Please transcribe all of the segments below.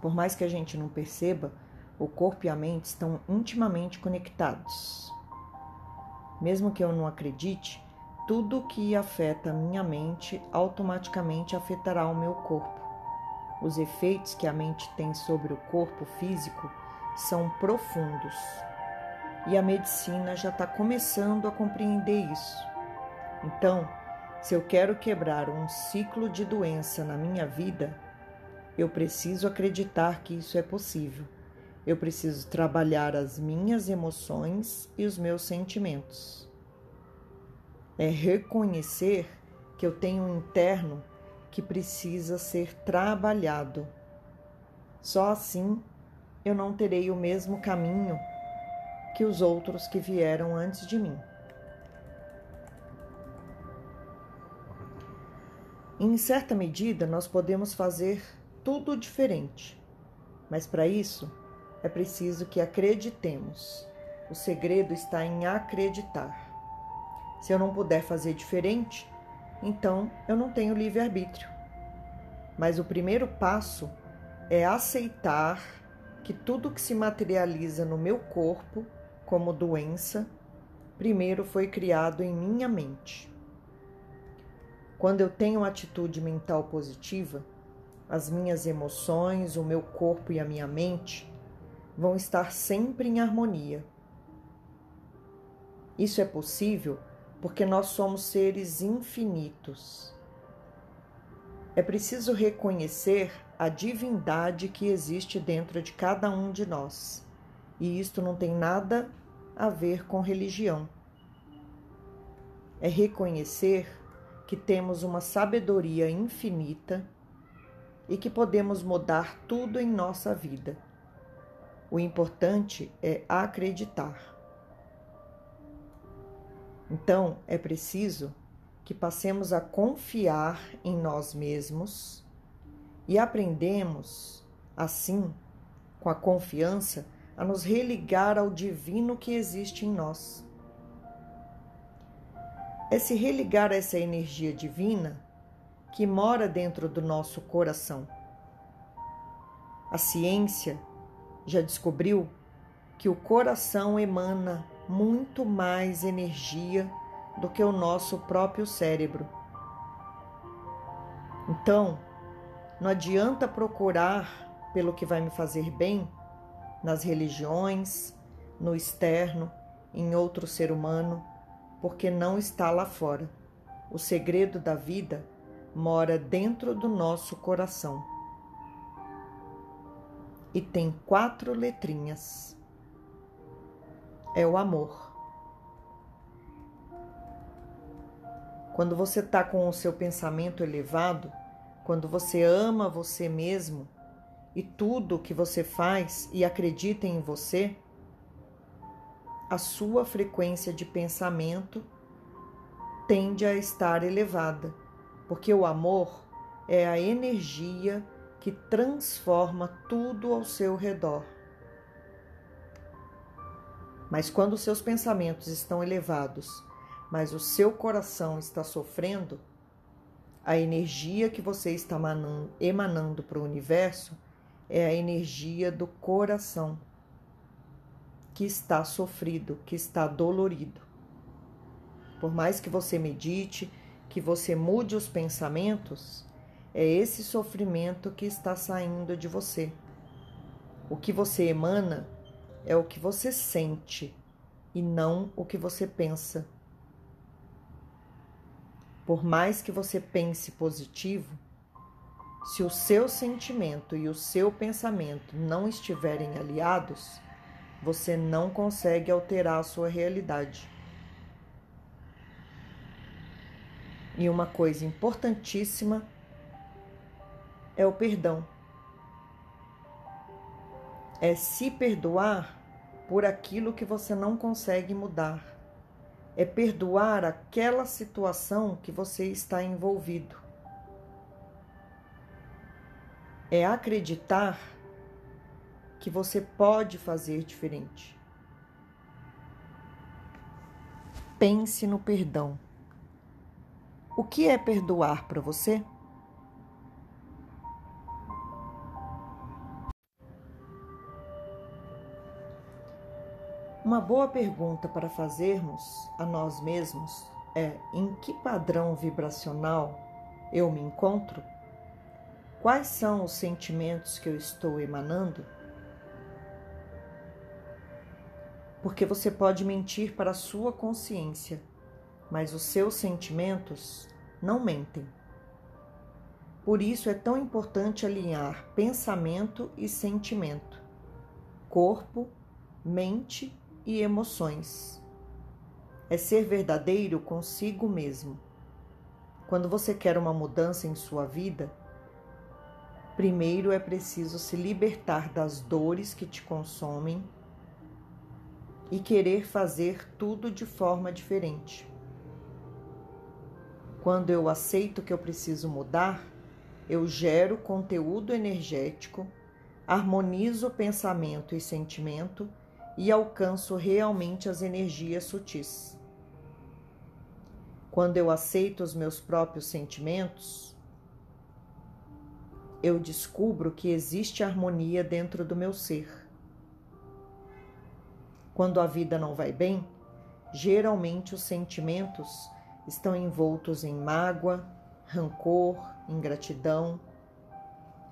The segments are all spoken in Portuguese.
Por mais que a gente não perceba, o corpo e a mente estão intimamente conectados. Mesmo que eu não acredite, tudo que afeta minha mente automaticamente afetará o meu corpo. Os efeitos que a mente tem sobre o corpo físico são profundos e a medicina já está começando a compreender isso. Então, se eu quero quebrar um ciclo de doença na minha vida, eu preciso acreditar que isso é possível. Eu preciso trabalhar as minhas emoções e os meus sentimentos. É reconhecer que eu tenho um interno que precisa ser trabalhado. Só assim eu não terei o mesmo caminho que os outros que vieram antes de mim. Em certa medida, nós podemos fazer tudo diferente, mas para isso é preciso que acreditemos. O segredo está em acreditar. Se eu não puder fazer diferente, então eu não tenho livre-arbítrio. Mas o primeiro passo é aceitar que tudo que se materializa no meu corpo como doença, primeiro foi criado em minha mente. Quando eu tenho uma atitude mental positiva, as minhas emoções, o meu corpo e a minha mente vão estar sempre em harmonia. Isso é possível porque nós somos seres infinitos. É preciso reconhecer a divindade que existe dentro de cada um de nós. E isto não tem nada a ver com religião. É reconhecer que temos uma sabedoria infinita e que podemos mudar tudo em nossa vida. O importante é acreditar. Então, é preciso que passemos a confiar em nós mesmos e aprendemos, assim, com a confiança, a nos religar ao divino que existe em nós. É se religar a essa energia divina que mora dentro do nosso coração. A ciência já descobriu que o coração emana muito mais energia do que o nosso próprio cérebro. Então, não adianta procurar pelo que vai me fazer bem nas religiões, no externo, em outro ser humano, porque não está lá fora. O segredo da vida mora dentro do nosso coração. E tem quatro letrinhas. É o amor. Quando você está com o seu pensamento elevado, quando você ama você mesmo e tudo que você faz e acredita em você, a sua frequência de pensamento tende a estar elevada, porque o amor é a energia que transforma tudo ao seu redor. Mas quando seus pensamentos estão elevados, mas o seu coração está sofrendo, a energia que você está emanando para o universo é a energia do coração que está sofrido, que está dolorido. Por mais que você medite, que você mude os pensamentos, é esse sofrimento que está saindo de você. O que você emana é o que você sente e não o que você pensa. Por mais que você pense positivo, se o seu sentimento e o seu pensamento não estiverem aliados, você não consegue alterar a sua realidade. E uma coisa importantíssima é o perdão. É se perdoar por aquilo que você não consegue mudar. É perdoar aquela situação que você está envolvido. É acreditar que você pode fazer diferente. Pense no perdão. O que é perdoar para você? Uma boa pergunta para fazermos a nós mesmos é: em que padrão vibracional eu me encontro? Quais são os sentimentos que eu estou emanando? Porque você pode mentir para a sua consciência, mas os seus sentimentos não mentem. Por isso é tão importante alinhar pensamento e sentimento, corpo, mente e emoções. É ser verdadeiro consigo mesmo. Quando você quer uma mudança em sua vida, primeiro é preciso se libertar das dores que te consomem e querer fazer tudo de forma diferente. Quando eu aceito que eu preciso mudar, eu gero conteúdo energético, harmonizo pensamento e sentimento e alcanço realmente as energias sutis. Quando eu aceito os meus próprios sentimentos, eu descubro que existe harmonia dentro do meu ser. Quando a vida não vai bem, geralmente os sentimentos estão envoltos em mágoa, rancor, ingratidão,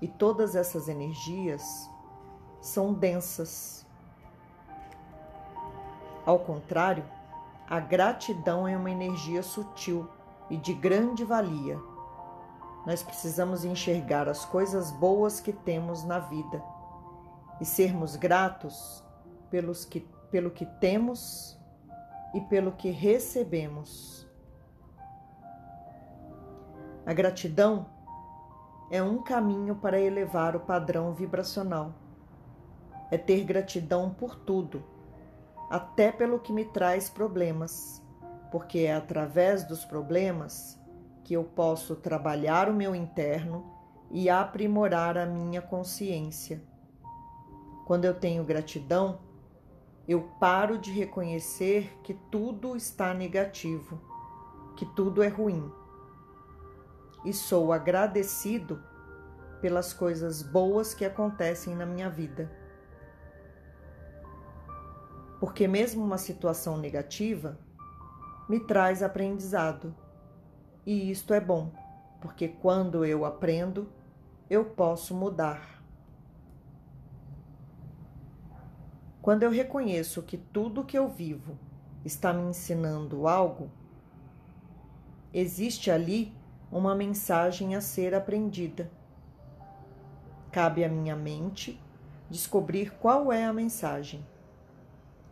e todas essas energias são densas. Ao contrário, a gratidão é uma energia sutil e de grande valia. Nós precisamos enxergar as coisas boas que temos na vida e sermos gratos pelos que, pelo que temos e pelo que recebemos. A gratidão é um caminho para elevar o padrão vibracional. É ter gratidão por tudo, até pelo que me traz problemas, porque é através dos problemas que eu posso trabalhar o meu interno e aprimorar a minha consciência. Quando eu tenho gratidão, eu paro de reconhecer que tudo está negativo, que tudo é ruim e sou agradecido pelas coisas boas que acontecem na minha vida. Porque, mesmo uma situação negativa, me traz aprendizado. E isto é bom, porque quando eu aprendo, eu posso mudar. Quando eu reconheço que tudo que eu vivo está me ensinando algo, existe ali uma mensagem a ser aprendida. Cabe à minha mente descobrir qual é a mensagem.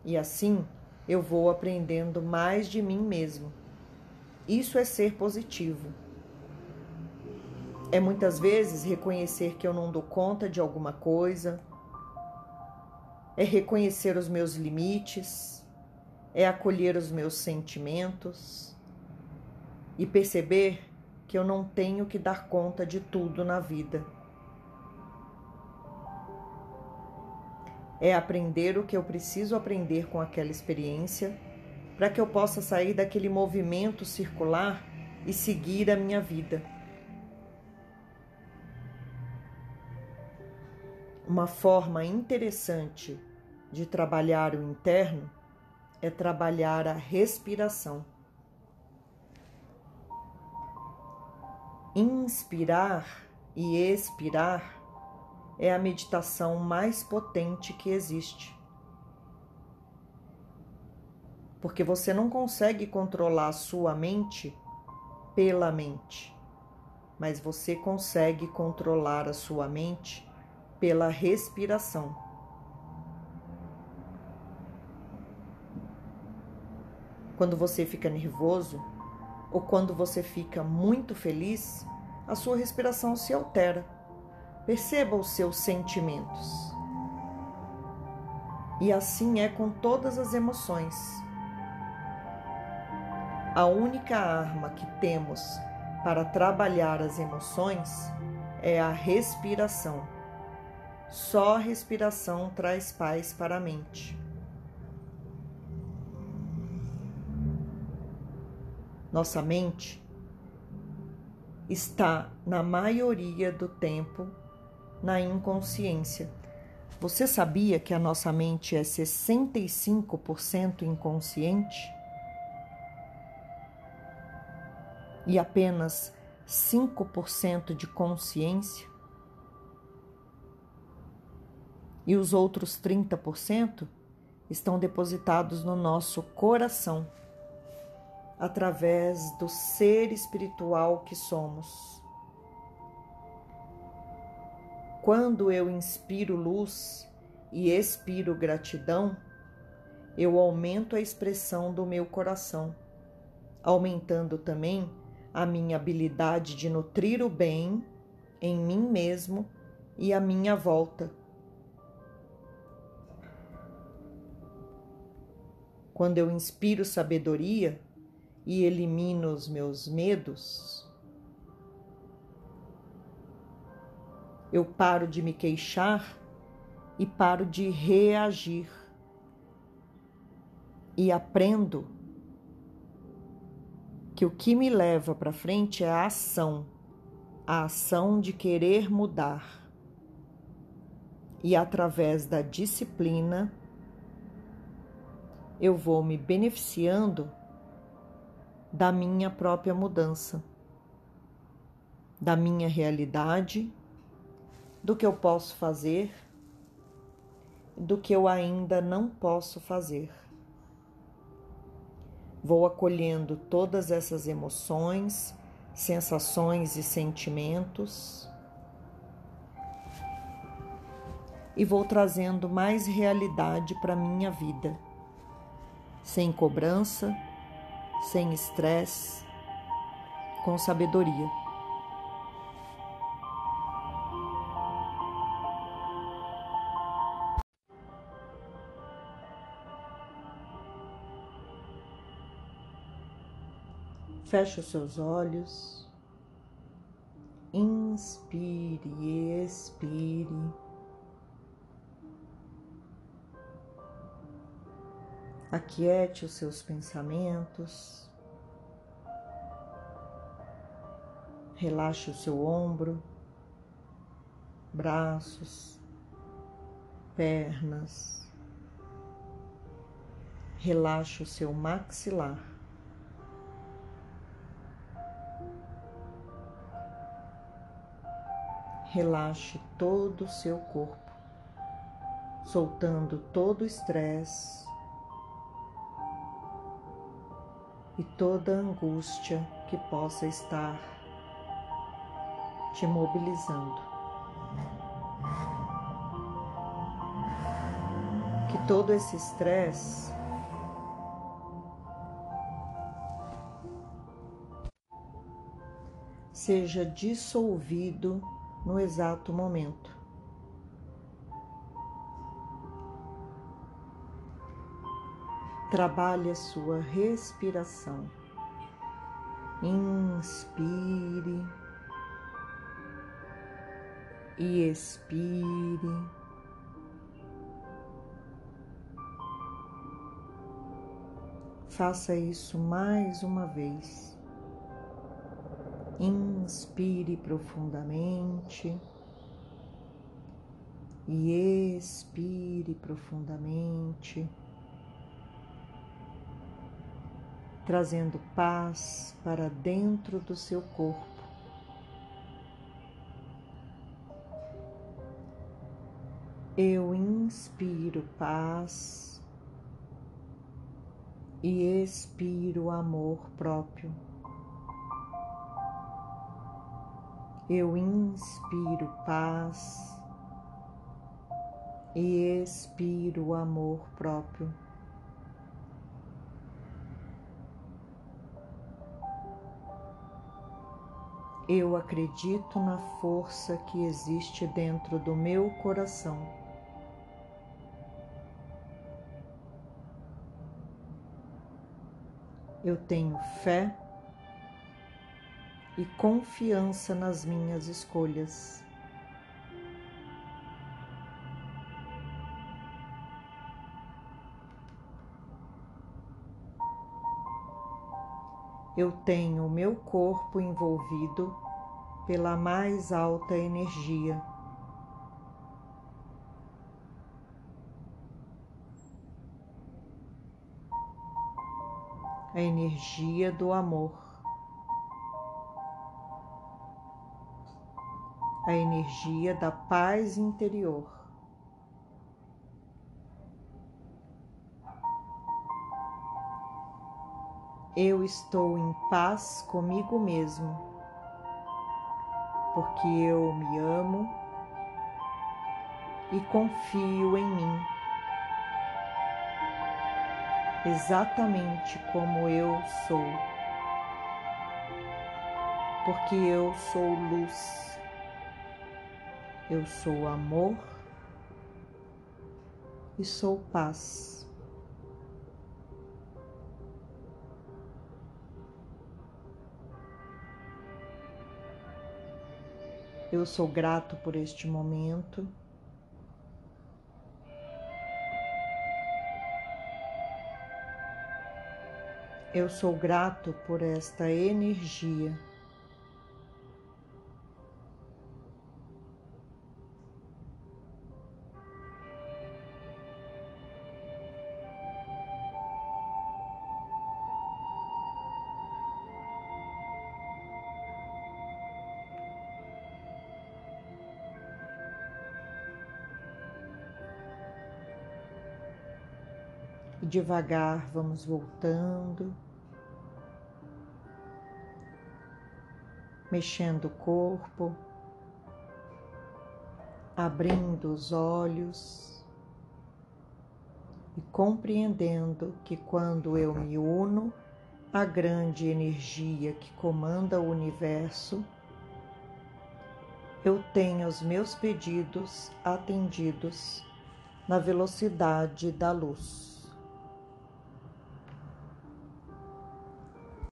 E assim eu vou aprendendo mais de mim mesmo. Isso é ser positivo. É muitas vezes reconhecer que eu não dou conta de alguma coisa, é reconhecer os meus limites, é acolher os meus sentimentos e perceber que eu não tenho que dar conta de tudo na vida. É aprender o que eu preciso aprender com aquela experiência para que eu possa sair daquele movimento circular e seguir a minha vida. Uma forma interessante de trabalhar o interno é trabalhar a respiração. Inspirar e expirar é a meditação mais potente que existe. Porque você não consegue controlar a sua mente pela mente, mas você consegue controlar a sua mente pela respiração. Quando você fica nervoso, ou quando você fica muito feliz, a sua respiração se altera. Perceba os seus sentimentos. E assim é com todas as emoções. A única arma que temos para trabalhar as emoções é a respiração. Só a respiração traz paz para a mente. Nossa mente está, na maioria do tempo, na inconsciência, Você sabia que a nossa mente é 65% inconsciente? E apenas 5% de consciência? E os outros 30% estão depositados no nosso coração, através do ser espiritual que somos. Quando eu inspiro luz e expiro gratidão, eu aumento a expressão do meu coração, aumentando também a minha habilidade de nutrir o bem em mim mesmo e à minha volta. Quando eu inspiro sabedoria e elimino os meus medos, Eu paro de me queixar e paro de reagir. E aprendo que o que me leva para frente é a ação, a ação de querer mudar. E através da disciplina, eu vou me beneficiando da minha própria mudança, da minha realidade do que eu posso fazer, do que eu ainda não posso fazer. Vou acolhendo todas essas emoções, sensações e sentimentos e vou trazendo mais realidade para minha vida, sem cobrança, sem estresse, com sabedoria. Feche os seus olhos. Inspire e expire. Aquiete os seus pensamentos. Relaxe o seu ombro, braços, pernas. Relaxe o seu maxilar. relaxe todo o seu corpo, soltando todo o estresse e toda angústia que possa estar te mobilizando. Que todo esse estresse seja dissolvido no exato momento. Trabalhe a sua respiração. Inspire e expire. Faça isso mais uma vez. Inspire profundamente e expire profundamente, trazendo paz para dentro do seu corpo. Eu inspiro paz e expiro amor próprio. Eu inspiro paz e expiro amor próprio. Eu acredito na força que existe dentro do meu coração. Eu tenho fé e confiança nas minhas escolhas. eu tenho o meu corpo envolvido pela mais alta energia. A energia do amor. a energia da paz interior. Eu estou em paz comigo mesmo, porque eu me amo e confio em mim, exatamente como eu sou, porque eu sou luz, eu sou amor e sou paz. Eu sou grato por este momento. Eu sou grato por esta energia. Devagar vamos voltando, mexendo o corpo, abrindo os olhos. E compreendendo que quando eu me uno à grande energia que comanda o universo, eu tenho os meus pedidos atendidos na velocidade da luz.